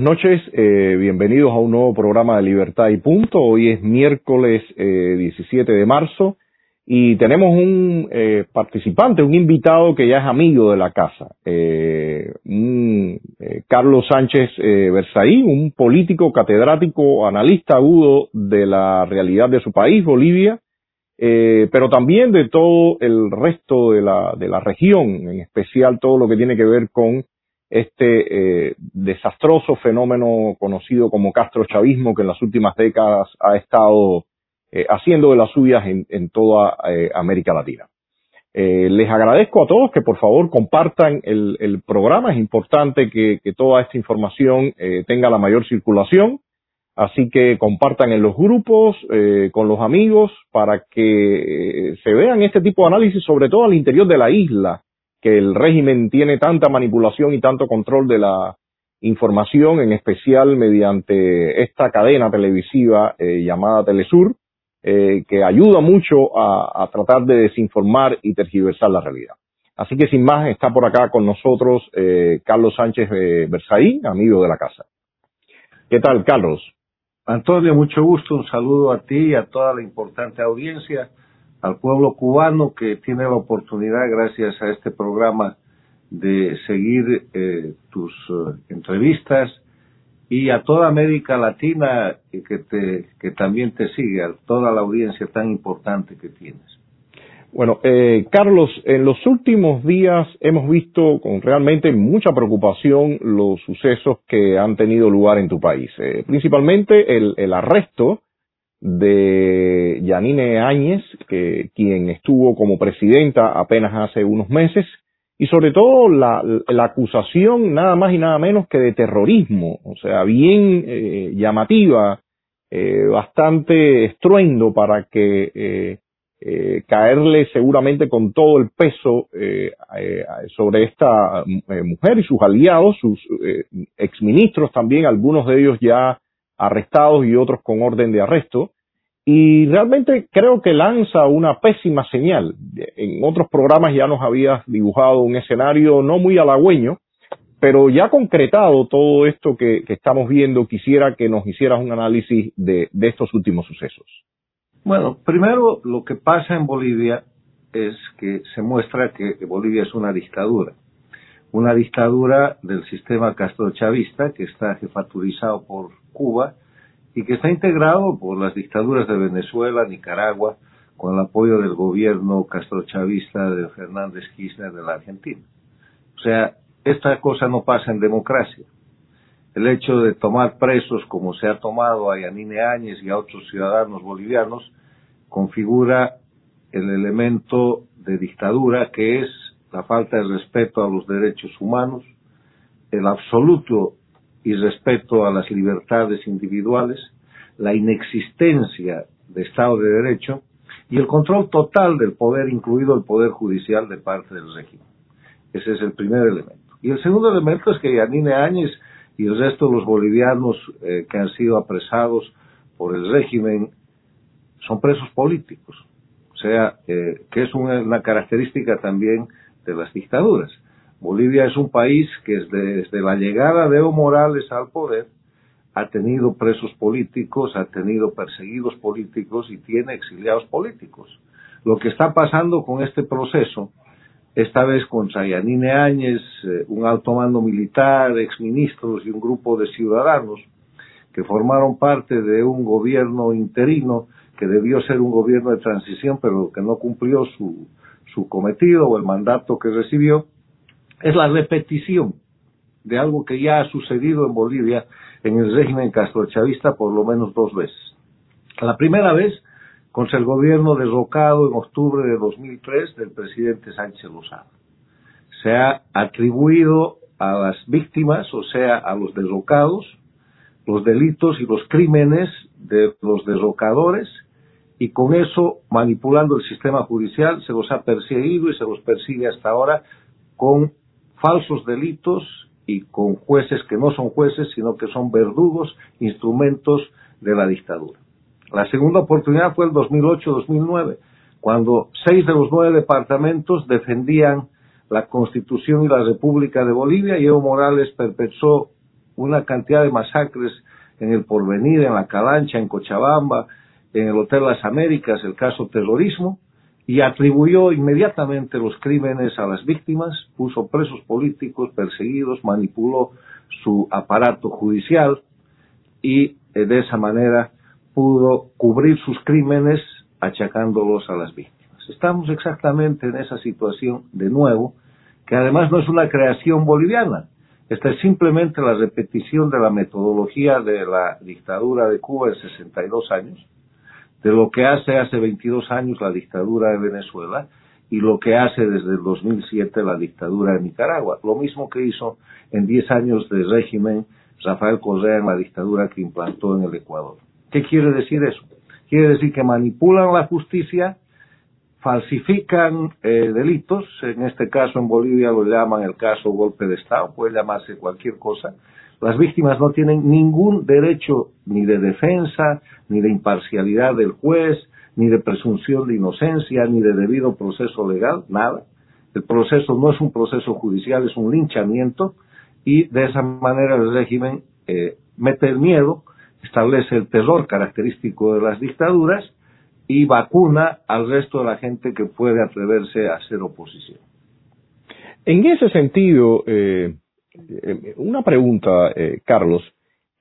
Buenas noches, eh, bienvenidos a un nuevo programa de Libertad y Punto. Hoy es miércoles eh, 17 de marzo y tenemos un eh, participante, un invitado que ya es amigo de la casa, eh, un, eh, Carlos Sánchez eh, Berzaí, un político, catedrático, analista agudo de la realidad de su país, Bolivia, pero también de todo el resto de la, de la región, en especial todo lo que tiene que ver con este eh, desastroso fenómeno conocido como castrochavismo que en las últimas décadas ha estado eh, haciendo de las suyas en, en toda eh, América Latina. Eh, les agradezco a todos que por favor compartan el, el programa. Es importante que, que toda esta información tenga la mayor circulación. Así que compartan en los grupos, con los amigos, para que se vean este tipo de análisis, sobre todo al interior de la isla, que el régimen tiene tanta manipulación y tanto control de la información, en especial mediante esta cadena televisiva eh, llamada Telesur, eh, que ayuda mucho a, tratar de desinformar y tergiversar la realidad. Así que sin más, está por acá con nosotros eh, Carlos Sánchez eh, Berzaí, amigo de la casa. ¿Qué tal, Carlos? Antonio, mucho gusto, un saludo a ti y a toda la importante audiencia al pueblo cubano que tiene la oportunidad, gracias a este programa, de seguir eh, tus uh, entrevistas y a toda América Latina que, te, también te sigue, a toda la audiencia tan importante que tienes. Bueno, eh, Carlos, en los últimos días hemos visto con realmente mucha preocupación los sucesos que han tenido lugar en tu país, eh, principalmente el arresto de Yanine Áñez, que, quien estuvo como presidenta apenas hace unos meses, y sobre todo la, acusación nada más y nada menos que de terrorismo, o sea, bien eh, llamativa, eh, bastante estruendo para que eh, eh, caerle seguramente con todo el peso eh, eh, sobre esta mujer y sus aliados, sus exministros también, algunos de ellos ya arrestados y otros con orden de arresto. Y realmente creo que lanza una pésima señal. En otros programas ya nos habías dibujado un escenario no muy halagüeño, pero ya concretado todo esto que, estamos viendo, quisiera que nos hicieras un análisis de, de estos últimos sucesos. Bueno, primero lo que pasa en Bolivia es que se muestra que Bolivia es una dictadura una dictadura del sistema castrochavista que está jefaturizado por Cuba y que está integrado por las dictaduras de Venezuela, Nicaragua, con el apoyo del gobierno castrochavista de Fernández Kirchner de la Argentina. O sea, esta cosa no pasa en democracia. El hecho de tomar presos como se ha tomado a Yanine Áñez y a otros ciudadanos bolivianos configura el elemento de dictadura que es la falta de respeto a los derechos humanos, el absoluto irrespeto a las libertades individuales, la inexistencia de Estado de Derecho y el control total del poder, incluido el poder judicial de parte del régimen. Ese es el primer elemento. Y el segundo elemento es que Yanine Áñez y el resto de los bolivianos eh, que han sido apresados por el régimen son presos políticos. O sea, eh, que es una característica también de las dictaduras. Bolivia es un país que desde, la llegada de Evo Morales al poder ha tenido presos políticos, ha tenido perseguidos políticos y tiene exiliados políticos. Lo que está pasando con este proceso, esta vez con Sayanine Áñez, eh, un alto mando militar, exministros y un grupo de ciudadanos que formaron parte de un gobierno interino que debió ser un gobierno de transición, pero que no cumplió su, su cometido o el mandato que recibió, es la repetición de algo que ya ha sucedido en Bolivia en el régimen castrochavista por lo menos dos veces. La primera vez contra el gobierno derrocado en octubre de 2003 del presidente Sánchez Lozano. Se ha atribuido a las víctimas, o sea, a los derrocados, los delitos y los crímenes de los derrocadores y con eso, manipulando el sistema judicial, se los ha perseguido y se los persigue hasta ahora con falsos delitos y con jueces que no son jueces, sino que son verdugos, instrumentos de la dictadura. La segunda oportunidad fue el 2008-2009, cuando seis de los nueve departamentos defendían la Constitución y la República de Bolivia y Evo Morales perpetró una cantidad de masacres en el Porvenir, en la Calancha, en Cochabamba, en el Hotel Las Américas, el caso terrorismo, y atribuyó inmediatamente los crímenes a las víctimas, puso presos políticos perseguidos, manipuló su aparato judicial y eh, de esa manera pudo cubrir sus crímenes achacándolos a las víctimas. Estamos exactamente en esa situación de nuevo, que además no es una creación boliviana, esta es simplemente la repetición de la metodología de la dictadura de Cuba de 62 años, de lo que hace hace 22 años la dictadura de Venezuela y lo que hace desde el 2007 la dictadura de Nicaragua. Lo mismo que hizo en 10 años de régimen Rafael Correa en la dictadura que implantó en el Ecuador. ¿Qué quiere decir eso? Quiere decir que manipulan la justicia, falsifican eh, delitos, en este caso en Bolivia lo llaman el caso golpe de Estado, puede llamarse cualquier cosa, las víctimas no tienen ningún derecho ni de defensa, ni de imparcialidad del juez, ni de presunción de inocencia, ni de debido proceso legal, nada. El proceso no es un proceso judicial, es un linchamiento y de esa manera el régimen eh, mete el miedo, establece el terror característico de las dictaduras y vacuna al resto de la gente que puede atreverse a hacer oposición. En ese sentido, eh, una pregunta, eh, Carlos.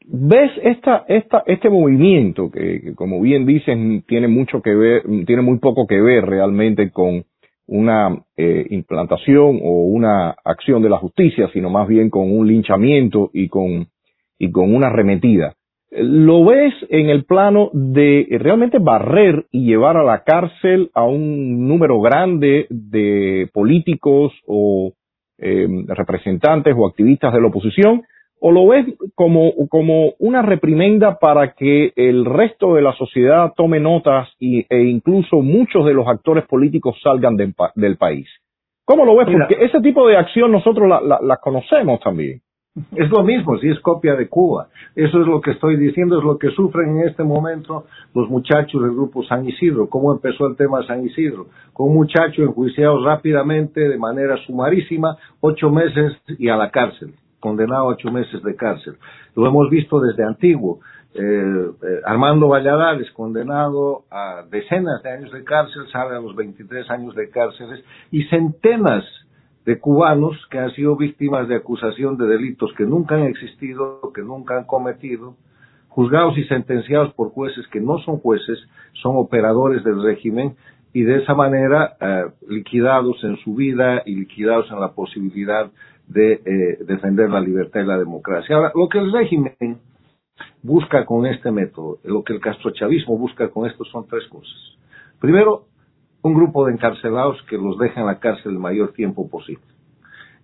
¿Ves esta, esta, este movimiento que, como bien dicen, tiene mucho que ver, tiene muy poco que ver realmente con una eh, implantación o una acción de la justicia, sino más bien con un linchamiento y con, y con una arremetida. ¿Lo ves en el plano de realmente barrer y llevar a la cárcel a un número grande de políticos o eh, representantes o activistas de la oposición, o lo ves como, como una reprimenda para que el resto de la sociedad tome notas y, e incluso muchos de los actores políticos salgan del país. ¿Cómo lo ves? Porque ese tipo de acción nosotros la, la, la conocemos también. Es lo mismo, si es copia de Cuba. Eso es lo que estoy diciendo, es lo que sufren en este momento los muchachos del grupo San Isidro. ¿Cómo empezó el tema San Isidro? Con un muchacho enjuiciado rápidamente, de manera sumarísima, ocho meses y a la cárcel, condenado a ocho meses de cárcel. Lo hemos visto desde antiguo. Eh, eh, Armando Valladares, condenado a decenas de años de cárcel, sale a los 23 años de cárceles y centenas de cubanos que han sido víctimas de acusación de delitos que nunca han existido, que nunca han cometido, juzgados y sentenciados por jueces que no son jueces, son operadores del régimen y de esa manera eh, liquidados en su vida y liquidados en la posibilidad de eh, defender la libertad y la democracia. Ahora, lo que el régimen busca con este método, lo que el castrochavismo busca con esto son tres cosas. Primero, un grupo de encarcelados que los deja en la cárcel el mayor tiempo posible.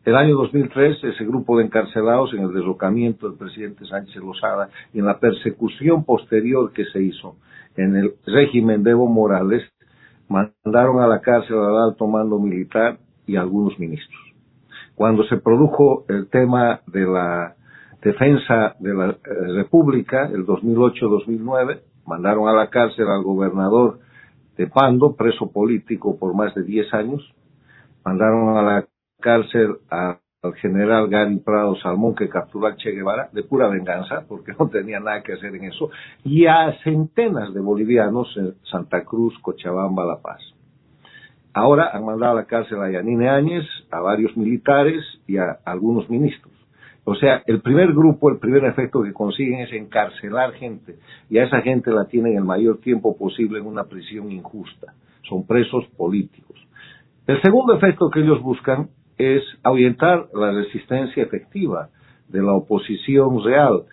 El año 2003, ese grupo de encarcelados, en el derrocamiento del presidente Sánchez Lozada y en la persecución posterior que se hizo en el régimen de Evo Morales, mandaron a la cárcel al alto mando militar y algunos ministros. Cuando se produjo el tema de la defensa de la eh, República, el 2008-2009, mandaron a la cárcel al gobernador de Pando, preso político por más de 10 años. Mandaron a la cárcel al general Gary Prado Salmón que capturó a Che Guevara de pura venganza, porque no tenía nada que hacer en eso, y a centenas de bolivianos en Santa Cruz, Cochabamba, La Paz. Ahora han mandado a la cárcel a Yanine Áñez, a varios militares y a algunos ministros. O sea, el primer grupo, el primer efecto que consiguen es encarcelar gente y a esa gente la tienen el mayor tiempo posible en una prisión injusta. Son presos políticos. El segundo efecto que ellos buscan es ahuyentar la resistencia efectiva de la oposición real,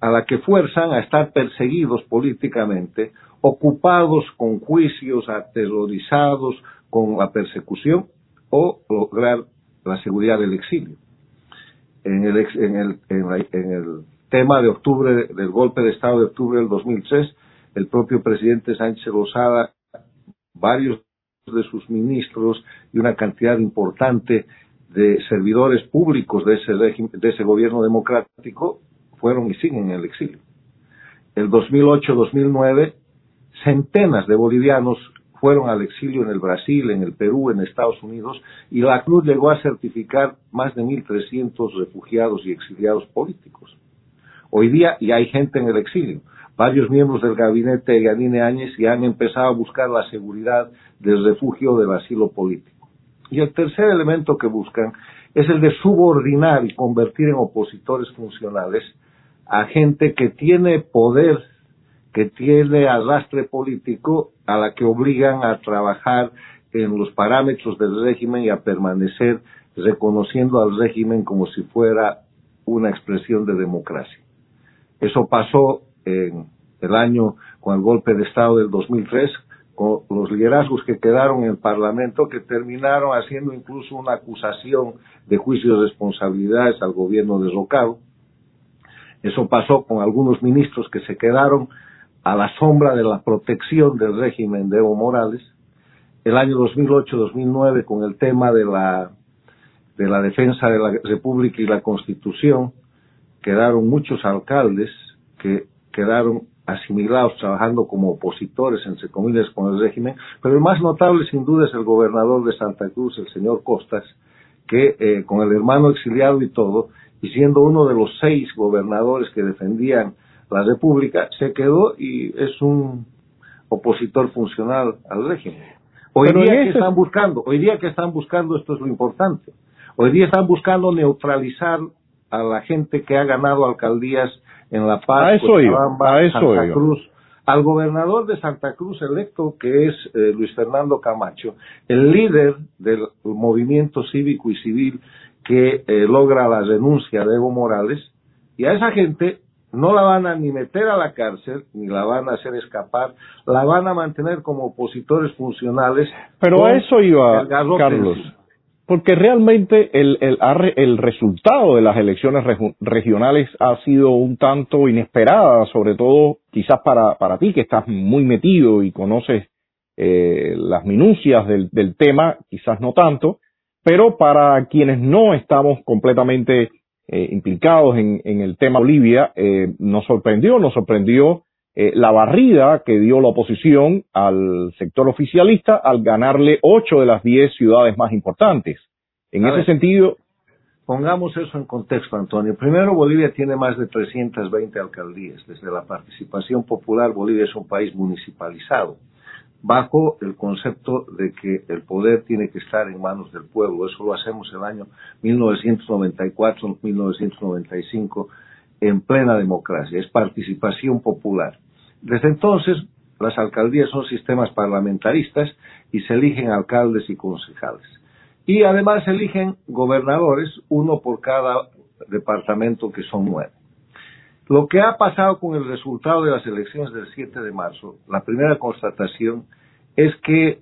a la que fuerzan a estar perseguidos políticamente, ocupados con juicios, aterrorizados con la persecución o lograr la seguridad del exilio en el, en el, en, el tema de octubre, del golpe de Estado de octubre del 2003, el propio presidente Sánchez Rosada, varios de sus ministros y una cantidad importante de servidores públicos de ese, de ese gobierno democrático fueron y siguen en el exilio. El 2008-2009, centenas de bolivianos fueron al exilio en el Brasil, en el Perú, en Estados Unidos, y la Cruz llegó a certificar más de 1.300 refugiados y exiliados políticos. Hoy día ya hay gente en el exilio. Varios miembros del gabinete de Yanine Áñez ya han empezado a buscar la seguridad del refugio del asilo político. Y el tercer elemento que buscan es el de subordinar y convertir en opositores funcionales a gente que tiene poder, que tiene arrastre político, a la que obligan a trabajar en los parámetros del régimen y a permanecer reconociendo al régimen como si fuera una expresión de democracia. Eso pasó en el año con el golpe de Estado del 2003, con los liderazgos que quedaron en el Parlamento que terminaron haciendo incluso una acusación de juicio de responsabilidades al gobierno derrocado. Eso pasó con algunos ministros que se quedaron a la sombra de la protección del régimen de Evo Morales. El año 2008-2009 con el tema de la de la defensa de la República y la Constitución, quedaron muchos alcaldes que quedaron asimilados trabajando como opositores, entre comillas, con el régimen, pero el más notable sin duda es el gobernador de Santa Cruz, el señor Costas, que eh, con el hermano exiliado y todo, y siendo uno de los seis gobernadores que defendían la República, se quedó y es un opositor funcional al régimen. Hoy día que están buscando, hoy día que están buscando, esto es lo importante. Hoy día están buscando neutralizar a la gente que ha ganado alcaldías en La Paz, Santa Cruz, al gobernador de Santa Cruz electo, que es eh, Luis Fernando Camacho, el líder del movimiento cívico y civil que eh, logra la renuncia de Evo Morales, y a esa gente no la van a ni meter a la cárcel, ni la van a hacer escapar, la van a mantener como opositores funcionales. Pero a eso iba, Carlos porque realmente el, el, el, resultado de las elecciones regionales ha sido un tanto inesperada, sobre todo quizás para, para ti que estás muy metido y conoces eh, las minucias del, del, tema, quizás no tanto, pero para quienes no estamos completamente eh, implicados en, en, el tema Bolivia, eh, nos sorprendió, nos sorprendió eh, la barrida que dio la oposición al sector oficialista al ganarle ocho de las diez ciudades más importantes. En ese sentido... Pongamos eso en contexto, Antonio. Primero, Bolivia tiene más de 320 alcaldías. Desde la participación popular, Bolivia es un país municipalizado, bajo el concepto de que el poder tiene que estar en manos del pueblo. Eso lo hacemos el año 1994-1995 en plena democracia, es participación popular. Desde entonces, las alcaldías son sistemas parlamentaristas y se eligen alcaldes y concejales. Y además se eligen gobernadores, uno por cada departamento, que son nueve. Lo que ha pasado con el resultado de las elecciones del 7 de marzo, la primera constatación es que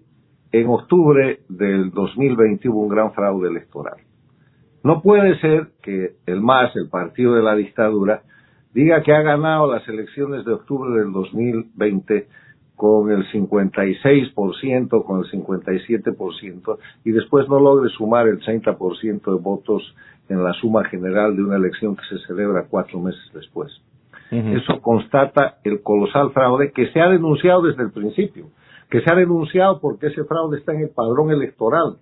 en octubre del 2020 hubo un gran fraude electoral. No puede ser que el MAS, el partido de la dictadura, diga que ha ganado las elecciones de octubre del 2020 con el 56%, con el 57%, y después no logre sumar el 30% de votos en la suma general de una elección que se celebra cuatro meses después. Eso constata el colosal fraude que se ha denunciado desde el principio, que se ha denunciado porque ese fraude está en el padrón electoral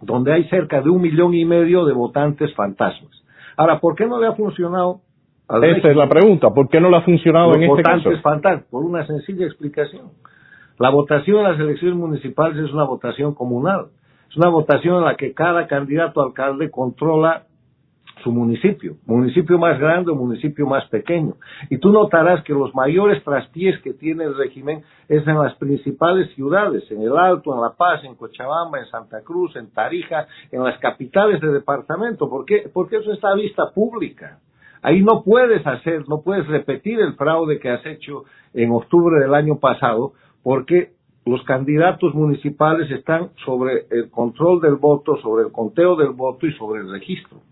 donde hay cerca de un millón y medio de votantes fantasmas. Ahora, ¿por qué no le ha funcionado? Esa es la pregunta, ¿por qué no le ha funcionado en este caso? Fantasmas, por una sencilla explicación. La votación en las elecciones municipales es una votación comunal. Es una votación en la que cada candidato alcalde controla su municipio, municipio más grande o municipio más pequeño. Y tú notarás que los mayores traspiés que tiene el régimen es en las principales ciudades, en El Alto, en La Paz, en Cochabamba, en Santa Cruz, en Tarija, en las capitales de departamento. ¿Por qué? Porque eso está a vista pública. Ahí no puedes hacer, no puedes repetir el fraude que has hecho en octubre del año pasado, porque los candidatos municipales están sobre el control del voto, sobre el conteo del voto y sobre el registro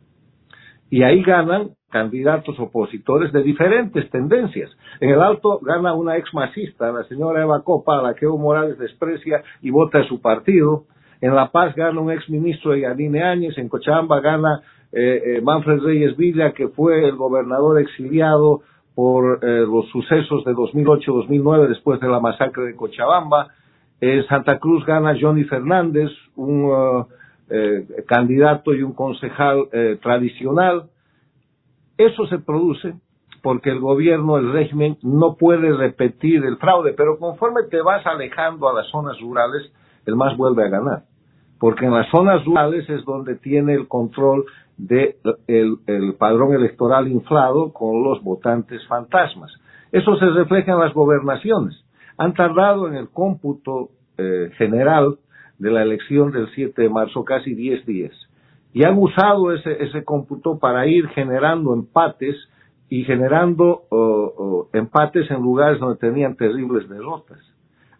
y ahí ganan candidatos opositores de diferentes tendencias. En el Alto gana una ex masista, la señora Eva Copa, a la que Evo Morales desprecia y vota a su partido. En La Paz gana un ex ministro de Yanine Áñez. En Cochabamba gana eh, eh, Manfred Reyes Villa, que fue el gobernador exiliado por eh, los sucesos de 2008-2009 después de la masacre de Cochabamba. En Santa Cruz gana Johnny Fernández, un uh, eh, candidato y un concejal eh, tradicional. Eso se produce porque el gobierno, el régimen, no puede repetir el fraude, pero conforme te vas alejando a las zonas rurales, el MAS vuelve a ganar, porque en las zonas rurales es donde tiene el control de el, padrón electoral inflado con los votantes fantasmas. Eso se refleja en las gobernaciones. Han tardado en el cómputo eh, general de la elección del 7 de marzo casi 10 días. Y han usado ese, ese cómputo para ir generando empates y generando empates en lugares donde tenían terribles derrotas.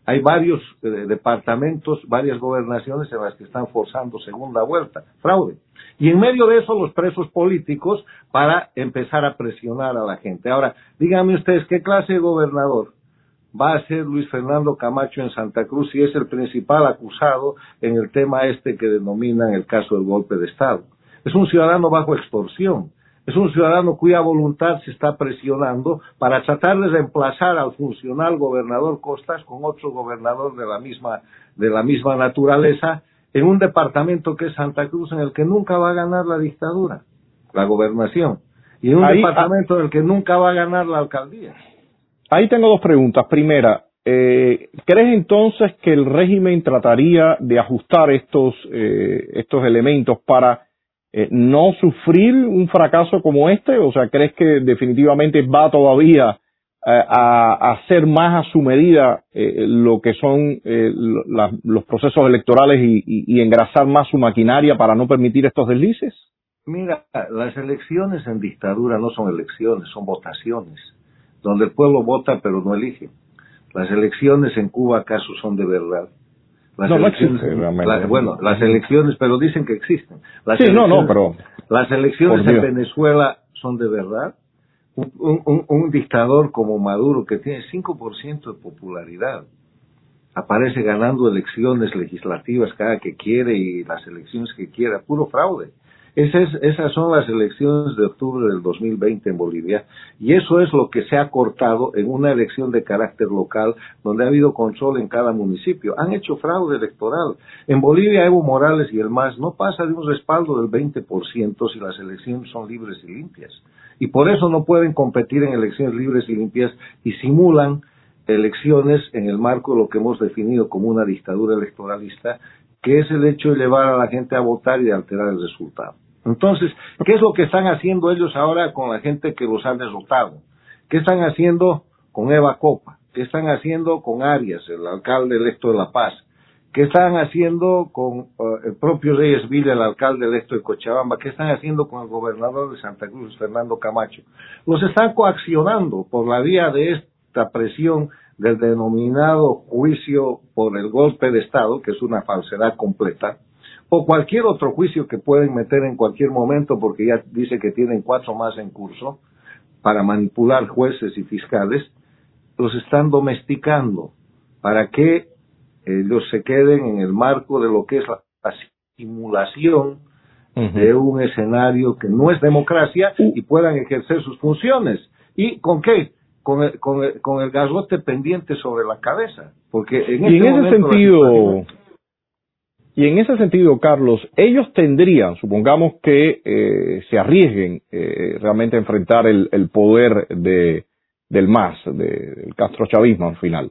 Hay varios eh, departamentos, varias gobernaciones en las que están forzando segunda vuelta, fraude. Y en medio de eso los presos políticos para empezar a presionar a la gente. Ahora, díganme ustedes, ¿qué clase de gobernador va a ser Luis Fernando Camacho en Santa Cruz si es el principal acusado en el tema este que denominan el caso del golpe de Estado? Es un ciudadano bajo extorsión. Es un ciudadano cuya voluntad se está presionando para tratar de reemplazar al funcional gobernador Costas con otro gobernador de la misma, de la misma naturaleza en un departamento que es Santa Cruz en el que nunca va a ganar la dictadura, la gobernación, y en un departamento en el que nunca va a ganar la alcaldía. Ahí tengo dos preguntas. Primera, eh, ¿crees entonces que el régimen trataría de ajustar estos, eh, estos elementos para eh, no sufrir un fracaso como este? O sea, ¿crees que definitivamente va todavía a, hacer más a su medida lo que son los procesos electorales y, y engrasar más su maquinaria para no permitir estos deslices? Mira, las elecciones en dictadura no son elecciones, son votaciones donde el pueblo vota pero no elige. Las elecciones en Cuba acaso son de verdad. Las no, elecciones, bueno, las elecciones, pero dicen que existen. Las sí, no, no, pero las elecciones en Venezuela son de verdad. Un, un, un dictador como Maduro que tiene 5% de popularidad aparece ganando elecciones legislativas cada que quiere y las elecciones que quiera, puro fraude. Esas, son las elecciones de octubre del 2020 en Bolivia y eso es lo que se ha cortado en una elección de carácter local donde ha habido control en cada municipio. Han hecho fraude electoral. En Bolivia Evo Morales y el MAS no pasa de un respaldo del 20% si las elecciones son libres y limpias. Y por eso no pueden competir en elecciones libres y limpias y simulan elecciones en el marco de lo que hemos definido como una dictadura electoralista, que es el hecho de llevar a la gente a votar y de alterar el resultado. Entonces, ¿qué es lo que están haciendo ellos ahora con la gente que los han derrotado? ¿Qué están haciendo con Eva Copa? ¿Qué están haciendo con Arias, el alcalde electo de La Paz? ¿Qué están haciendo con eh, el propio Reyes Villa, el alcalde electo de Cochabamba? ¿Qué están haciendo con el gobernador de Santa Cruz, Fernando Camacho? Los están coaccionando por la vía de esta presión del denominado juicio por el golpe de Estado, que es una falsedad completa, o cualquier otro juicio que pueden meter en cualquier momento porque ya dice que tienen cuatro más en curso para manipular jueces y fiscales, los están domesticando para que ellos se queden en el marco de lo que es la, simulación de un escenario que no es democracia y puedan ejercer sus funciones. ¿Y con qué? Con el, con el, con el garrote pendiente sobre la cabeza. Porque en, y en este ese sentido, y en ese sentido, Carlos, ellos tendrían, supongamos que eh, se arriesguen eh, realmente a enfrentar el, poder de, del MAS, del castrochavismo al final.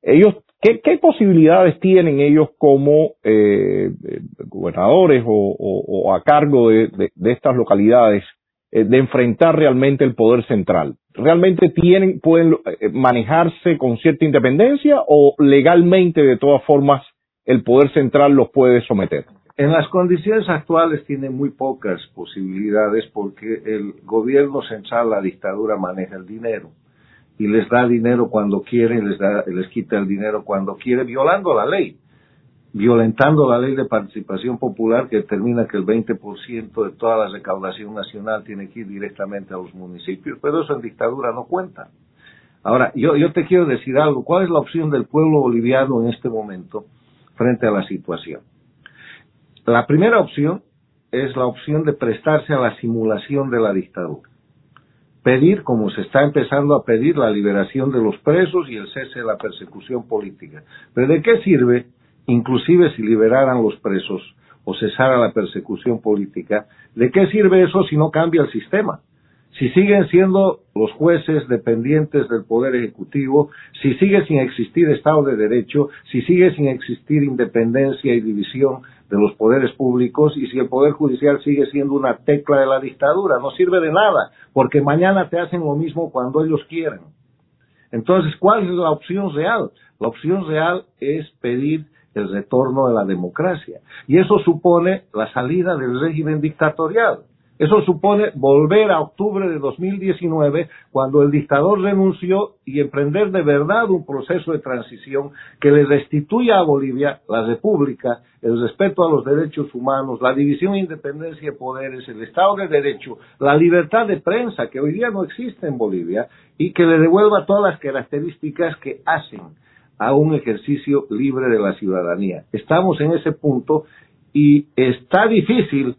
Ellos, ¿qué, posibilidades tienen ellos como eh, gobernadores o, a cargo de, estas localidades de enfrentar realmente el poder central? ¿Realmente tienen, pueden manejarse con cierta independencia o legalmente de todas formas el poder central los puede someter? En las condiciones actuales tiene muy pocas posibilidades porque el gobierno central, la dictadura, maneja el dinero y les da dinero cuando quiere, les, da, les quita el dinero cuando quiere, violando la ley, violentando la ley de participación popular que determina que el 20% de toda la recaudación nacional tiene que ir directamente a los municipios, pero eso en dictadura no cuenta. Ahora, yo, yo te quiero decir algo, ¿cuál es la opción del pueblo boliviano en este momento? Frente a la situación. La primera opción es la opción de prestarse a la simulación de la dictadura. Pedir, como se está empezando a pedir, la liberación de los presos y el cese de la persecución política. Pero ¿de qué sirve, inclusive si liberaran los presos o cesara la persecución política, de qué sirve eso si no cambia el sistema? Si siguen siendo los jueces dependientes del Poder Ejecutivo, si sigue sin existir Estado de Derecho, si sigue sin existir independencia y división de los poderes públicos y si el Poder Judicial sigue siendo una tecla de la dictadura. No sirve de nada, porque mañana te hacen lo mismo cuando ellos quieran. Entonces, ¿cuál es la opción real? La opción real es pedir el retorno de la democracia. Y eso supone la salida del régimen dictatorial. Eso supone volver a octubre de 2019, cuando el dictador renunció, y emprender de verdad un proceso de transición que le restituya a Bolivia la república, el respeto a los derechos humanos, la división independencia de poderes, el Estado de Derecho, la libertad de prensa, que hoy día no existe en Bolivia, y que le devuelva todas las características que hacen a un ejercicio libre de la ciudadanía. Estamos en ese punto y está difícil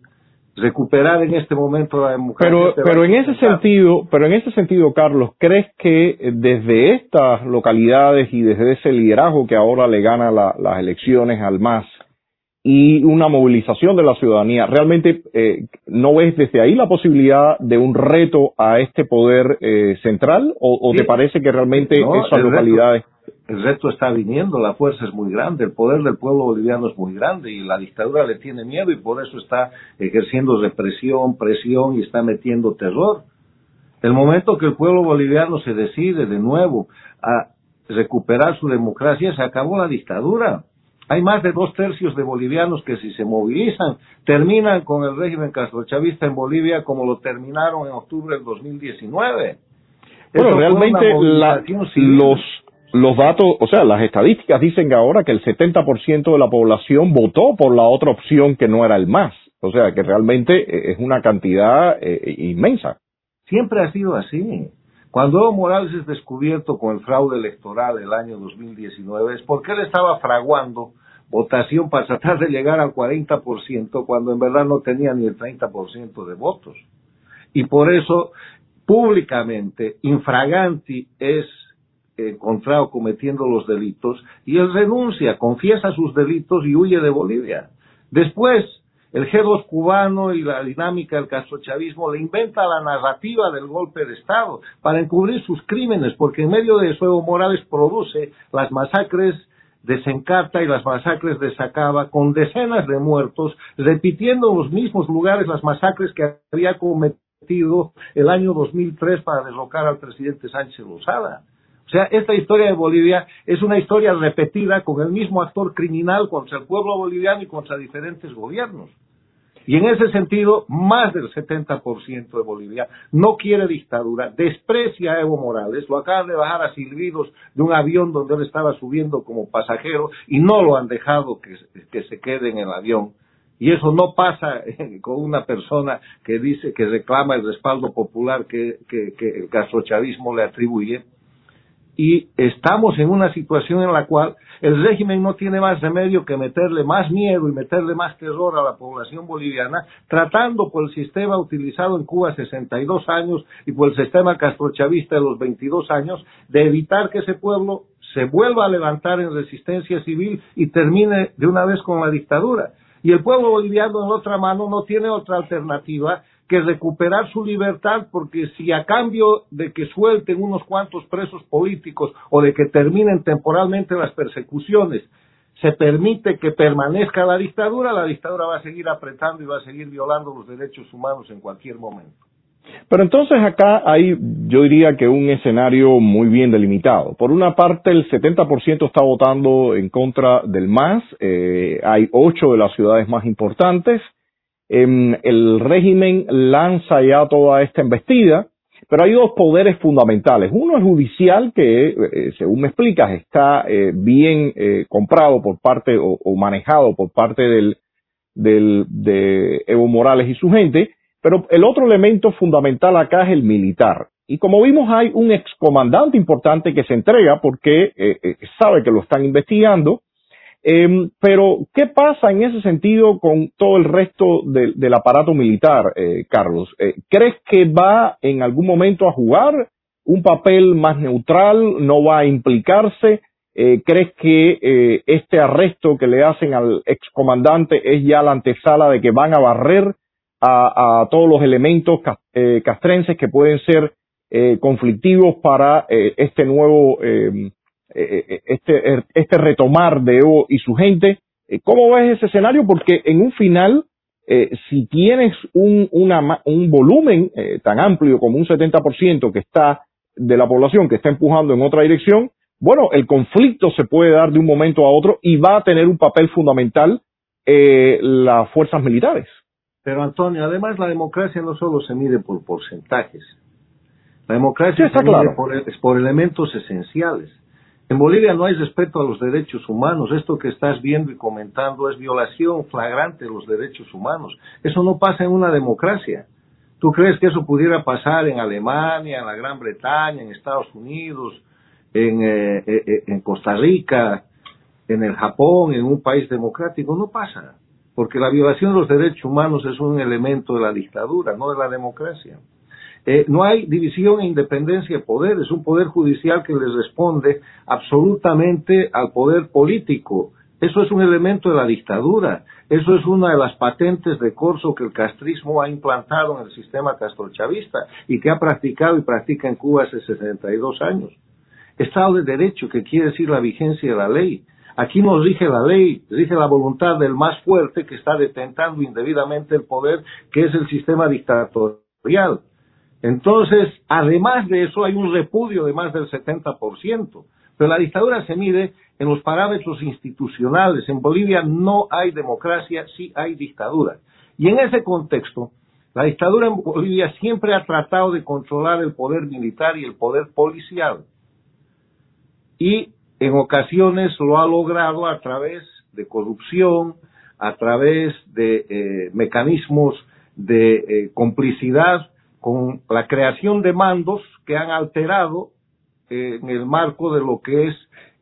recuperar en este momento la democracia. Pero, pero en ese sentido, pero en ese sentido, Carlos, ¿crees que desde estas localidades y desde ese liderazgo que ahora le gana las elecciones al MAS y una movilización de la ciudadanía, realmente eh, no ves desde ahí la posibilidad de un reto a este poder eh, central o, te parece que realmente esas localidades el reto está viniendo, la fuerza es muy grande, el poder del pueblo boliviano es muy grande y la dictadura le tiene miedo y por eso está ejerciendo represión, presión y está metiendo terror. El momento que el pueblo boliviano se decide de nuevo a recuperar su democracia, se acabó la dictadura. Hay más de dos tercios de bolivianos que si se movilizan terminan con el régimen castrochavista en Bolivia como lo terminaron en octubre del 2019. Bueno, realmente los los datos, o sea, las estadísticas dicen ahora que el 70% de la población votó por la otra opción que no era el más. O sea, que realmente eh, es una cantidad eh, inmensa. Siempre ha sido así. Cuando Evo Morales es descubierto con el fraude electoral del año 2019 es porque él estaba fraguando votación para tratar de llegar al 40% cuando en verdad no tenía ni el 30% de votos. Y por eso, públicamente, infraganti es encontrado cometiendo los delitos y él renuncia, confiesa sus delitos y huye de Bolivia. Después, el G2 cubano y la dinámica del castrochavismo le inventa la narrativa del golpe de Estado para encubrir sus crímenes, porque en medio de eso Evo Morales produce las masacres de Sencata y las masacres de Sacaba con decenas de muertos, repitiendo en los mismos lugares las masacres que había cometido el año 2003 para derrocar al presidente Sánchez Lozada. O sea, esta historia de Bolivia es una historia repetida con el mismo actor criminal contra el pueblo boliviano y contra diferentes gobiernos. Y en ese sentido, más del 70% de Bolivia no quiere dictadura, desprecia a Evo Morales, lo acaban de bajar a silbidos de un avión donde él estaba subiendo como pasajero y no lo han dejado que, se quede en el avión. Y eso no pasa con una persona que dice que reclama el respaldo popular que el castrochavismo le atribuye y estamos en una situación en la cual el régimen no tiene más remedio que meterle más miedo y meterle más terror a la población boliviana, tratando por el sistema utilizado en Cuba 62 años y por el sistema castrochavista de los 22 años, de evitar que ese pueblo se vuelva a levantar en resistencia civil y termine de una vez con la dictadura. Y el pueblo boliviano, en otra mano, no tiene otra alternativa que recuperar su libertad, porque si a cambio de que suelten unos cuantos presos políticos o de que terminen temporalmente las persecuciones, se permite que permanezca la dictadura, la dictadura va a seguir apretando y va a seguir violando los derechos humanos en cualquier momento. Pero entonces acá hay, yo diría que un escenario muy bien delimitado. Por una parte, el 70% está votando en contra del MAS, eh, hay ocho de las ciudades más importantes, Em, el régimen lanza ya toda esta embestida, pero hay dos poderes fundamentales. Uno es judicial, que eh, según me explicas está eh, bien eh, comprado por parte o, manejado por parte del, del, de Evo Morales y su gente, pero el otro elemento fundamental acá es el militar. Y como vimos, hay un excomandante importante que se entrega porque sabe que lo están investigando eh, pero, ¿qué pasa en ese sentido con todo el resto del aparato militar, eh, Carlos? Eh, ¿Crees que va en algún momento a jugar un papel más neutral? ¿No va a implicarse? Eh, ¿Crees que eh, este arresto que le hacen al excomandante es ya la antesala de que van a barrer a, todos los elementos eh, castrenses que pueden ser conflictivos para este nuevo, este, este retomar de Evo y su gente. ¿Cómo ves ese escenario? Porque en un final, si tienes un, una, un volumen tan amplio como un 70% que está de la población que está empujando en otra dirección, bueno, el conflicto se puede dar de un momento a otro y va a tener un papel fundamental eh, las fuerzas militares. Pero Antonio, además la democracia no solo se mide por porcentajes, la democracia se mide por, por elementos esenciales. En Bolivia no hay respeto a los derechos humanos. Esto que estás viendo y comentando es violación flagrante de los derechos humanos. Eso no pasa en una democracia. ¿Tú crees que eso pudiera pasar en Alemania, en la Gran Bretaña, en Estados Unidos, en, eh, eh, eh, en Costa Rica, en el Japón, en un país democrático? No pasa porque la violación de los derechos humanos es un elemento de la dictadura, no de la democracia. Eh, no hay división e independencia de poder, es un poder judicial que les responde absolutamente al poder político. Eso es un elemento de la dictadura, eso es una de las patentes de corso que el castrismo ha implantado en el sistema castrochavista y que ha practicado y practica en Cuba hace 62 años. Estado de Derecho, que quiere decir la vigencia de la ley. Aquí nos rige la ley, rige la voluntad del más fuerte que está detentando indebidamente el poder, que es el sistema dictatorial. Entonces, además de eso, hay un repudio de más del 70%. Pero la dictadura se mide en los parámetros institucionales. En Bolivia no hay democracia, sí hay dictadura. Y en ese contexto, la dictadura en Bolivia siempre ha tratado de controlar el poder militar y el poder policial. Y en ocasiones lo ha logrado a través de corrupción, a través de eh, mecanismos de eh, complicidad con la creación de mandos que han alterado eh, en el marco de lo que es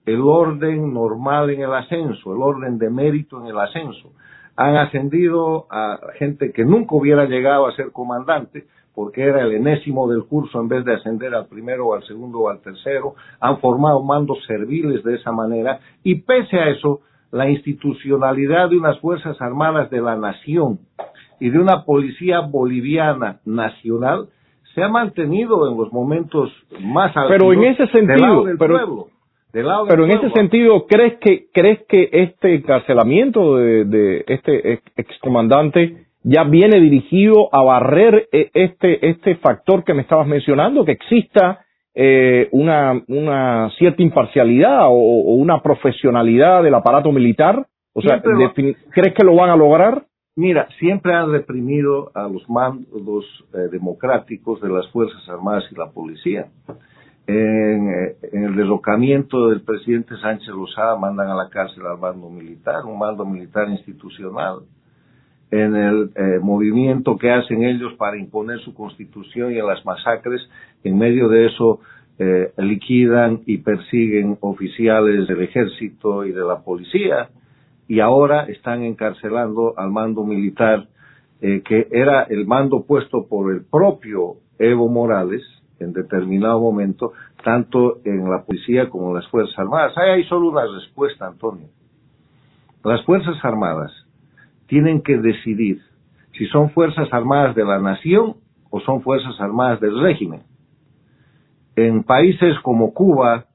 el orden normal en el ascenso, el orden de mérito en el ascenso. Han ascendido a gente que nunca hubiera llegado a ser comandante, porque era el enésimo del curso en vez de ascender al primero o al segundo o al tercero, han formado mandos serviles de esa manera y pese a eso, la institucionalidad de unas Fuerzas Armadas de la Nación y de una policía boliviana nacional se ha mantenido en los momentos más altos pero en ese sentido del pueblo. pero en ese sentido, ¿crees que, ¿crees que este encarcelamiento de, de este excomandante ya viene dirigido a barrer eh, este, este factor que me estabas mencionando, que exista eh, una, una cierta imparcialidad o, una profesionalidad del aparato militar? O sea, ¿crees que lo van a lograr? Mira, siempre han reprimido a los mandos eh, democráticos de las Fuerzas Armadas y la policía. En, en, el derrocamiento del presidente Sánchez Lozada mandan a la cárcel al mando militar, un mando militar institucional en el eh, movimiento que hacen ellos para imponer su constitución y en las masacres, en medio de eso eh, liquidan y persiguen oficiales del ejército y de la policía y ahora están encarcelando al mando militar eh, que era el mando puesto por el propio Evo Morales en determinado momento, tanto en la policía como en las Fuerzas Armadas. Ahí hay solo una respuesta, Antonio. Las Fuerzas Armadas tienen que decidir si son Fuerzas Armadas de la Nación o son Fuerzas Armadas del régimen. En países como Cuba,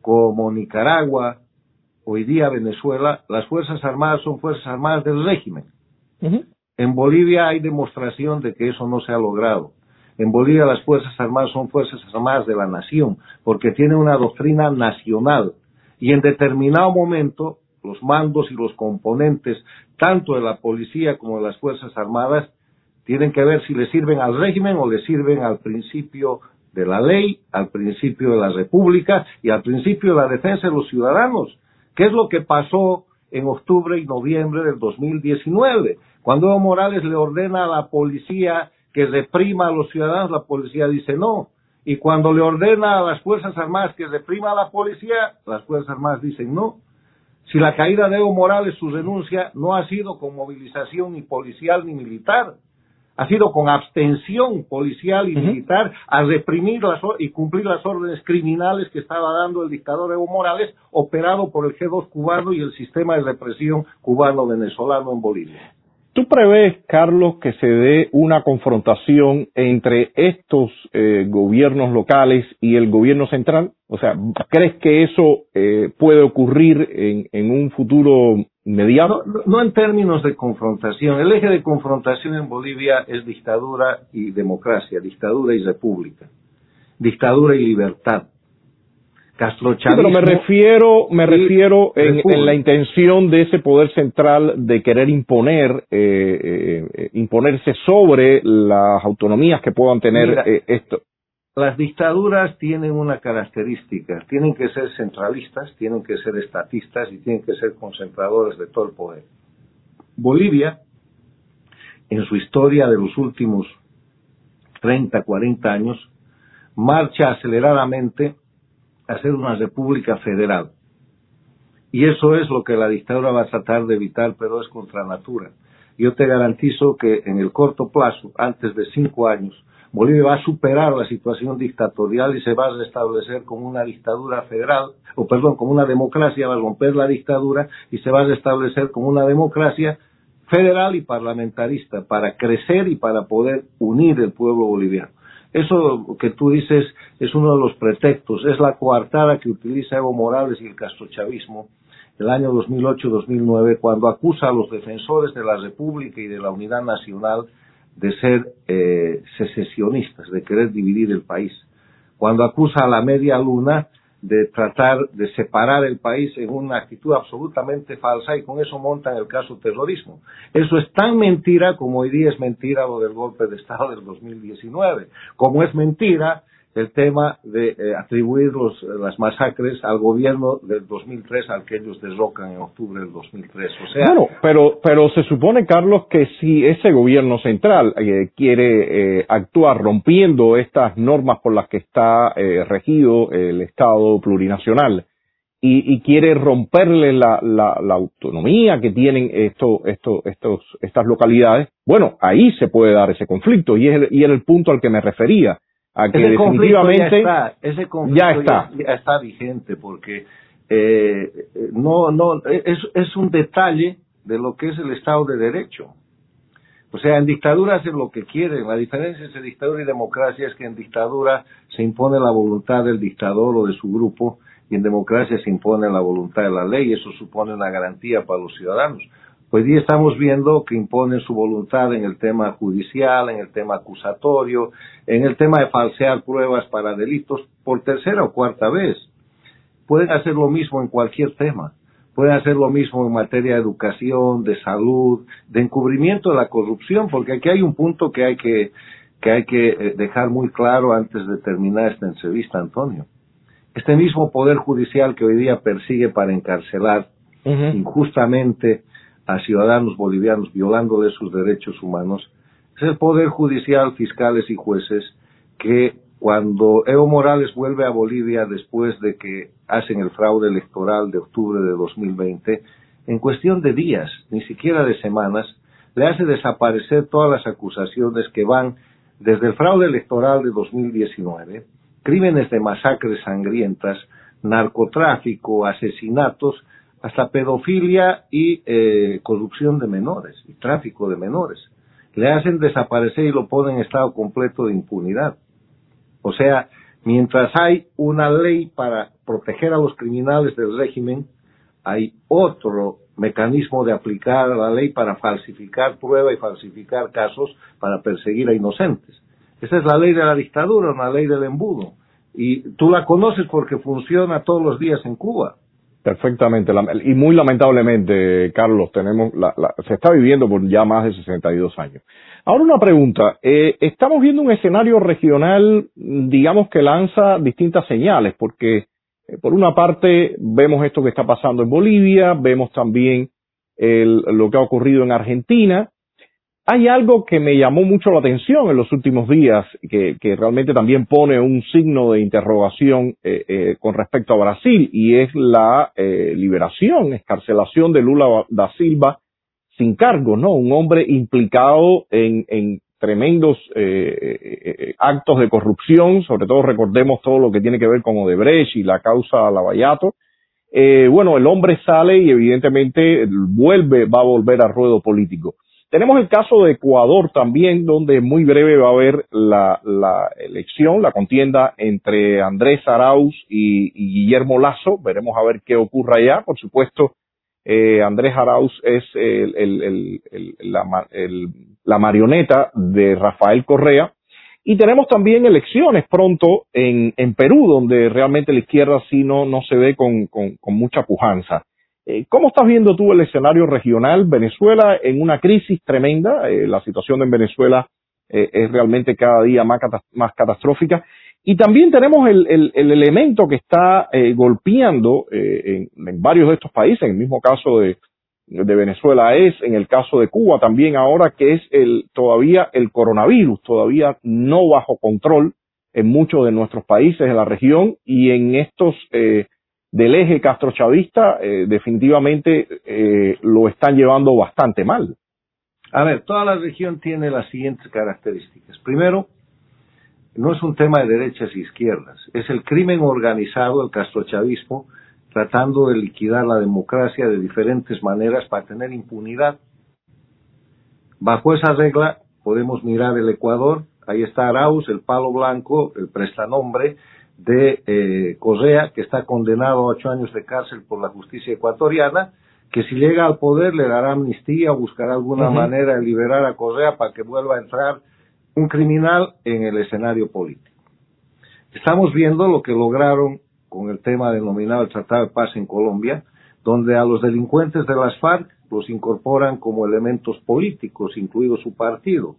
como Nicaragua, hoy día Venezuela, las Fuerzas Armadas son Fuerzas Armadas del régimen. En Bolivia hay demostración de que eso no se ha logrado. En Bolivia las Fuerzas Armadas son Fuerzas Armadas de la Nación, porque tienen una doctrina nacional. Y en determinado momento los mandos y los componentes, tanto de la policía como de las Fuerzas Armadas, tienen que ver si le sirven al régimen o le sirven al principio de la ley, al principio de la república y al principio de la defensa de los ciudadanos. ¿Qué es lo que pasó en octubre y noviembre del 2019? Cuando Evo Morales le ordena a la policía que reprima a los ciudadanos, la policía dice no. Y cuando le ordena a las Fuerzas Armadas que reprima a la policía, las Fuerzas Armadas dicen no. Si la caída de Evo Morales, su renuncia, no ha sido con movilización ni policial ni militar, ha sido con abstención policial y militar a reprimir las, y cumplir las órdenes criminales que estaba dando el dictador Evo Morales, operado por el G2 cubano y el sistema de represión cubano-venezolano en Bolivia. ¿Tú prevés, Carlos, que se dé una confrontación entre estos eh, gobiernos locales y el gobierno central? O sea, ¿crees que eso eh, puede ocurrir en, en, un futuro inmediato? No, no, en términos de confrontación. El eje de confrontación en Bolivia es dictadura y democracia, dictadura y república, dictadura y libertad. Castrochavismo. pero me refiero, me refiero en, en, la intención de ese poder central de querer imponer, eh, eh, imponerse sobre las autonomías que puedan tener Mira, eh, esto. Las dictaduras tienen una característica, tienen que ser centralistas, tienen que ser estatistas y tienen que ser concentradores de todo el poder. Bolivia, en su historia de los últimos 30, 40 años, marcha aceleradamente a ser una república federal. Y eso es lo que la dictadura va a tratar de evitar, pero es contra natura. Yo te garantizo que en el corto plazo, antes de cinco años, Bolivia va a superar la situación dictatorial y se va a restablecer como una dictadura federal, o perdón, como una democracia, va a romper la dictadura y se va a restablecer como una democracia federal y parlamentarista para crecer y para poder unir el pueblo boliviano. Eso que tú dices es uno de los pretextos, es la coartada que utiliza Evo Morales y el castrochavismo el año 2008-2009 cuando acusa a los defensores de la República y de la unidad nacional de ser eh, secesionistas, de querer dividir el país. Cuando acusa a la media luna de tratar de separar el país en una actitud absolutamente falsa y con eso montan el caso terrorismo. Eso es tan mentira como hoy día es mentira lo del golpe de Estado del 2019, como es mentira el tema de eh, atribuir los, las masacres al gobierno del 2003 al que ellos derrocan en octubre del 2003. O sea, bueno, pero, pero se supone, Carlos, que si ese gobierno central eh, quiere eh, actuar rompiendo estas normas por las que está eh, regido el Estado plurinacional y, y quiere romperle la, la, la, autonomía que tienen esto, esto, estos, estas localidades, bueno, ahí se puede dar ese conflicto y es y era el punto al que me refería a que ese definitivamente ya está, ese conflicto ya está, ya, ya está vigente porque eh, no no es, es un detalle de lo que es el Estado de Derecho. O sea, en dictadura hacen lo que quieren. La diferencia entre dictadura y democracia es que en dictadura se impone la voluntad del dictador o de su grupo y en democracia se impone la voluntad de la ley. Eso supone una garantía para los ciudadanos. Hoy día estamos viendo que imponen su voluntad en el tema judicial, en el tema acusatorio, en el tema de falsear pruebas para delitos por tercera o cuarta vez. Pueden hacer lo mismo en cualquier tema. Pueden hacer lo mismo en materia de educación, de salud, de encubrimiento de la corrupción, porque aquí hay un punto que hay que, que hay que dejar muy claro antes de terminar esta entrevista, Antonio. Este mismo poder judicial que hoy día persigue para encarcelar uh -huh. injustamente a ciudadanos bolivianos violándole sus derechos humanos, es el Poder Judicial, fiscales y jueces que cuando Evo Morales vuelve a Bolivia después de que hacen el fraude electoral de octubre de 2020, en cuestión de días, ni siquiera de semanas, le hace desaparecer todas las acusaciones que van desde el fraude electoral de 2019, crímenes de masacres sangrientas, narcotráfico, asesinatos, hasta pedofilia y eh, corrupción de menores y tráfico de menores. Le hacen desaparecer y lo ponen en estado completo de impunidad. O sea, mientras hay una ley para proteger a los criminales del régimen, hay otro mecanismo de aplicar la ley para falsificar prueba y falsificar casos para perseguir a inocentes. Esa es la ley de la dictadura, una ley del embudo. Y tú la conoces porque funciona todos los días en Cuba. Perfectamente. Y muy lamentablemente, Carlos, tenemos la, la, se está viviendo por ya más de 62 años. Ahora una pregunta. Eh, estamos viendo un escenario regional, digamos, que lanza distintas señales, porque eh, por una parte vemos esto que está pasando en Bolivia, vemos también el, lo que ha ocurrido en Argentina, hay algo que me llamó mucho la atención en los últimos días, que, que realmente también pone un signo de interrogación eh, eh, con respecto a Brasil, y es la eh, liberación, escarcelación de Lula da Silva sin cargo, ¿no? Un hombre implicado en, en tremendos eh, actos de corrupción, sobre todo recordemos todo lo que tiene que ver con Odebrecht y la causa Lavallato. Eh, bueno, el hombre sale y evidentemente vuelve, va a volver al ruedo político. Tenemos el caso de Ecuador también, donde muy breve va a haber la, la elección, la contienda entre Andrés Arauz y, Guillermo Lazo. Veremos a ver qué ocurre allá. Por supuesto, eh, Andrés Arauz es el, la, marioneta de Rafael Correa. Y tenemos también elecciones pronto en, en Perú, donde realmente la izquierda sí no, no se ve con, con mucha pujanza. Eh, ¿Cómo estás viendo tú el escenario regional? Venezuela en una crisis tremenda, eh, la situación en Venezuela eh, es realmente cada día más, más catastrófica. Y también tenemos el, el, el elemento que está golpeando en, en, varios de estos países, en el mismo caso de, de Venezuela es, en el caso de Cuba también ahora, que es el, todavía el coronavirus, todavía no bajo control en muchos de nuestros países de la región y en estos eh, del eje castrochavista eh, definitivamente eh, lo están llevando bastante mal. A ver, toda la región tiene las siguientes características. Primero, no es un tema de derechas e izquierdas, es el crimen organizado, el castrochavismo, tratando de liquidar la democracia de diferentes maneras para tener impunidad. Bajo esa regla podemos mirar el Ecuador, ahí está Arauz, el palo blanco, el prestanombre, de eh, Correa, que está condenado a ocho años de cárcel por la justicia ecuatoriana, que si llega al poder le dará amnistía, o buscará alguna manera de liberar a Correa para que vuelva a entrar un criminal en el escenario político. Estamos viendo lo que lograron con el tema denominado el Tratado de Paz en Colombia, donde a los delincuentes de las FARC los incorporan como elementos políticos, incluido su partido,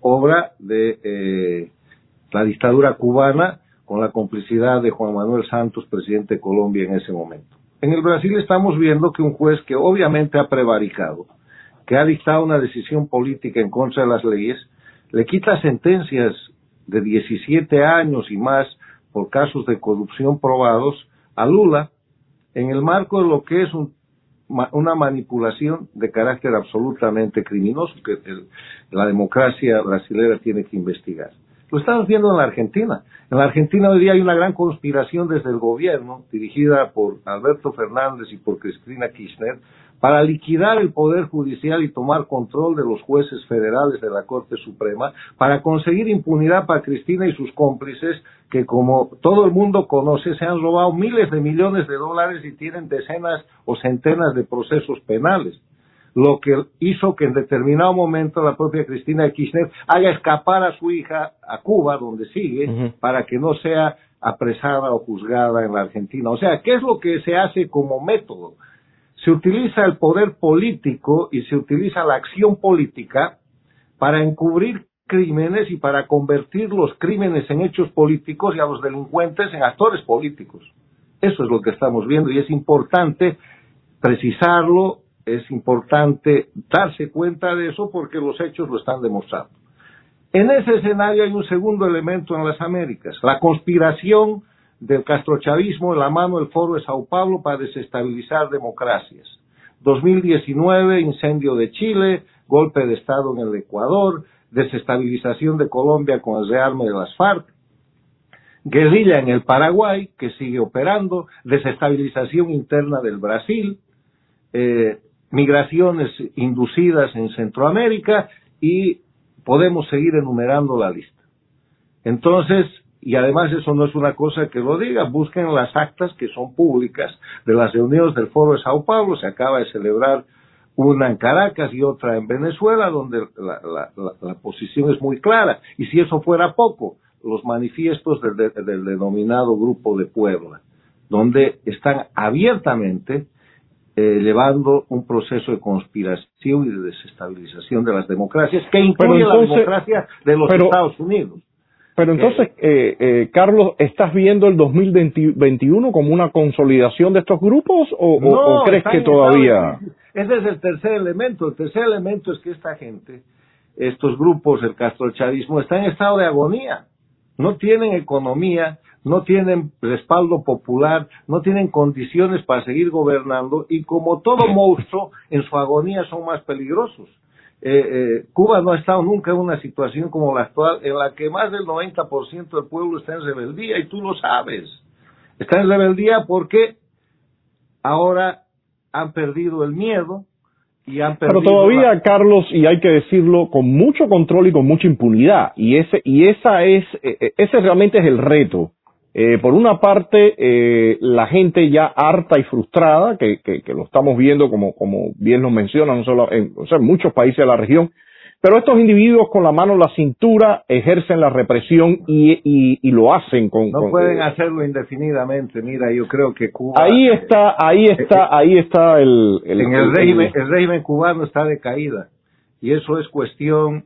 obra de eh, la dictadura cubana con la complicidad de Juan Manuel Santos, presidente de Colombia en ese momento. En el Brasil estamos viendo que un juez que obviamente ha prevaricado, que ha dictado una decisión política en contra de las leyes, le quita sentencias de 17 años y más por casos de corrupción probados a Lula en el marco de lo que es una manipulación de carácter absolutamente criminoso que la democracia brasileña tiene que investigar. Lo estamos viendo en la Argentina. En la Argentina hoy día hay una gran conspiración desde el gobierno, dirigida por Alberto Fernández y por Cristina Kirchner, para liquidar el Poder Judicial y tomar control de los jueces federales de la Corte Suprema, para conseguir impunidad para Cristina y sus cómplices, que como todo el mundo conoce, se han robado miles de millones de dólares y tienen decenas o centenas de procesos penales lo que hizo que en determinado momento la propia Cristina Kirchner haga escapar a su hija a Cuba, donde sigue, para que no sea apresada o juzgada en la Argentina. O sea, ¿qué es lo que se hace como método? Se utiliza el poder político y se utiliza la acción política para encubrir crímenes y para convertir los crímenes en hechos políticos y a los delincuentes en actores políticos. Eso es lo que estamos viendo y es importante precisarlo es importante darse cuenta de eso porque los hechos lo están demostrando. En ese escenario hay un segundo elemento en las Américas, la conspiración del castrochavismo en la mano del Foro de Sao Paulo para desestabilizar democracias. 2019, incendio de Chile, golpe de Estado en el Ecuador, desestabilización de Colombia con el rearme de las FARC, guerrilla en el Paraguay, que sigue operando, desestabilización interna del Brasil, eh, migraciones inducidas en Centroamérica y podemos seguir enumerando la lista. Entonces, y además eso no es una cosa que lo diga, busquen las actas que son públicas de las reuniones del Foro de Sao Paulo, se acaba de celebrar una en Caracas y otra en Venezuela, donde la, la, posición es muy clara. Y si eso fuera poco, los manifiestos del, del denominado Grupo de Puebla, donde están abiertamente eh, llevando un proceso de conspiración y de desestabilización de las democracias, que incluye la democracia de los Estados Unidos. Pero entonces, eh, eh, Carlos, ¿estás viendo el 2021 como una consolidación de estos grupos o, crees que todavía...? ese es el tercer elemento. El tercer elemento es que esta gente, estos grupos, el castrochavismo, está en estado de agonía. No tienen economía, no tienen respaldo popular, no tienen condiciones para seguir gobernando y como todo monstruo, en su agonía son más peligrosos. Eh, eh, Cuba no ha estado nunca en una situación como la actual en la que más del 90% del pueblo está en rebeldía y tú lo sabes. Está en rebeldía porque ahora han perdido el miedo Pero todavía, Carlos, y hay que decirlo, con mucho control y con mucha impunidad. Y ese, y esa es, e, e, ese realmente es el reto. Eh, por una parte, eh, la gente ya harta y frustrada, que, que, que, lo estamos viendo como, como bien nos mencionan, no solo en, o sea, en muchos países de la región, pero estos individuos con la mano en la cintura ejercen la represión y, y, y lo hacen con... No pueden hacerlo indefinidamente. Mira, yo creo que Cuba... Ahí está, ahí está, ahí está el... el en el, régimen, el régimen cubano está de caída. Y eso es cuestión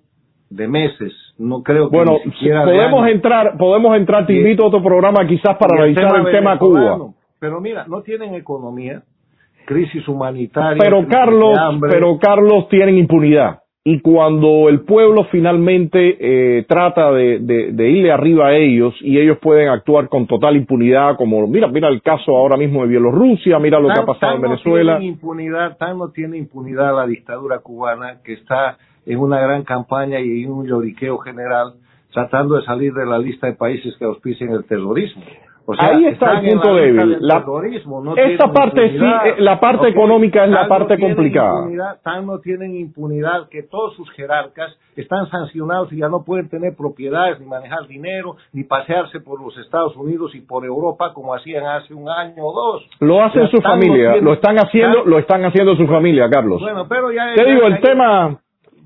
de meses. No creo que bueno, podemos entrar, podemos entrar. Te invito a otro programa quizás para analizar el tema Cuba. Pero mira, no tienen economía, crisis humanitaria. Pero Carlos, pero Carlos tienen impunidad y cuando el pueblo finalmente eh, trata de, de, irle arriba a ellos y ellos pueden actuar con total impunidad, como mira, mira el caso ahora mismo de Bielorrusia, mira lo que ha pasado en Venezuela. No tiene impunidad, tan no tiene impunidad la dictadura cubana que está en una gran campaña y en un lloriqueo general tratando de salir de la lista de países que auspician el terrorismo. Ahí está el punto débil. La, esta parte sí, eh, la parte económica es la parte complicada. tan no tienen impunidad que todos sus jerarcas están sancionados y ya no pueden tener propiedades, ni manejar dinero, ni pasearse por los Estados Unidos y por Europa como hacían hace un año o dos. Lo hacen su familia, lo están haciendo, lo están haciendo su familia, Carlos. Bueno, pero ya te digo el tema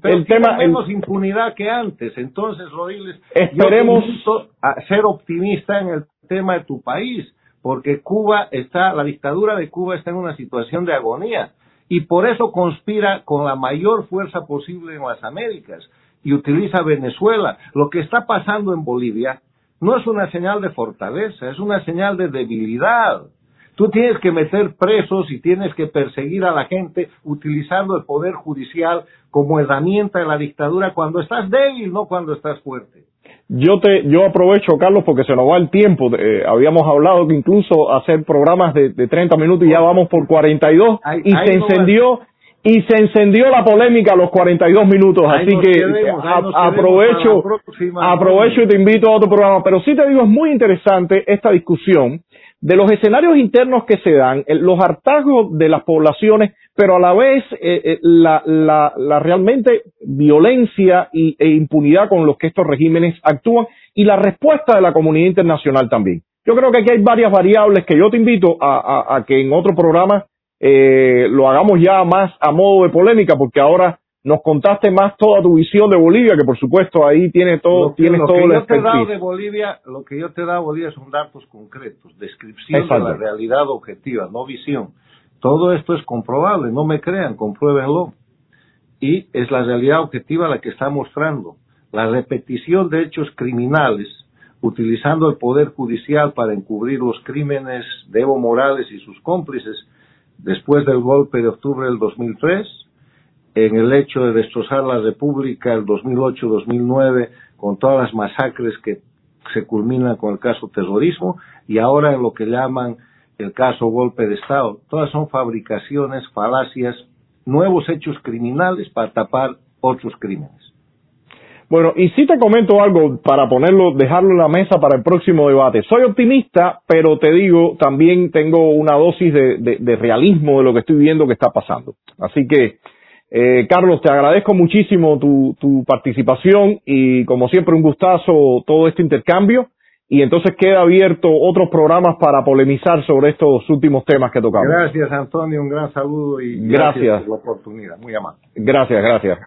el tema menos impunidad que antes. Entonces Rodiles esperemos a ser optimista en el tema de tu país porque Cuba está la dictadura de Cuba está en una situación de agonía y por eso conspira con la mayor fuerza posible en las Américas y utiliza Venezuela. Lo que está pasando en Bolivia no es una señal de fortaleza es una señal de debilidad Tú tienes que meter presos y tienes que perseguir a la gente utilizando el poder judicial como herramienta de la dictadura cuando estás débil, no cuando estás fuerte. Yo te, yo aprovecho, Carlos, porque se nos va el tiempo. Eh, habíamos hablado que incluso hacer programas de, de 30 minutos y ya vamos por 42 y se encendió y se encendió la polémica a los 42 minutos, así que aprovecho, aprovecho y te invito a otro programa. Pero sí te digo, es muy interesante esta discusión de los escenarios internos que se dan, los hartazgos de las poblaciones, pero a la vez eh, eh, la, la, la, realmente violencia y, e impunidad con los que estos regímenes actúan y la respuesta de la comunidad internacional también. Yo creo que aquí hay varias variables que yo te invito a, a, que en otro programa eh, lo hagamos ya más a modo de polémica, porque ahora nos contaste más toda tu visión de Bolivia, que por supuesto ahí tiene todo, lo tiene todo que yo te he dado de Bolivia, lo que yo te he dado de Bolivia son datos concretos, descripción de la realidad objetiva, no visión. Todo esto es comprobable, no me crean, compruébenlo. Y es la realidad objetiva la que está mostrando. La repetición de hechos criminales, utilizando el Poder Judicial para encubrir los crímenes de Evo Morales y sus cómplices después del golpe de octubre del 2003, en el hecho de destrozar la República el 2008-2009 con todas las masacres que se culminan con el caso terrorismo y ahora en lo que llaman el caso golpe de Estado. Todas son fabricaciones, falacias, nuevos hechos criminales para tapar otros crímenes. Bueno, y si te comento algo para ponerlo, dejarlo en la mesa para el próximo debate. Soy optimista, pero te digo, también tengo una dosis de, realismo de lo que estoy viendo que está pasando. Así que eh, Carlos, te agradezco muchísimo tu, tu participación y como siempre un gustazo todo este intercambio y entonces queda abierto otros programas para polemizar sobre estos últimos temas que tocamos. Gracias Antonio, un gran saludo y gracias, gracias por la oportunidad, muy amable. Gracias, gracias.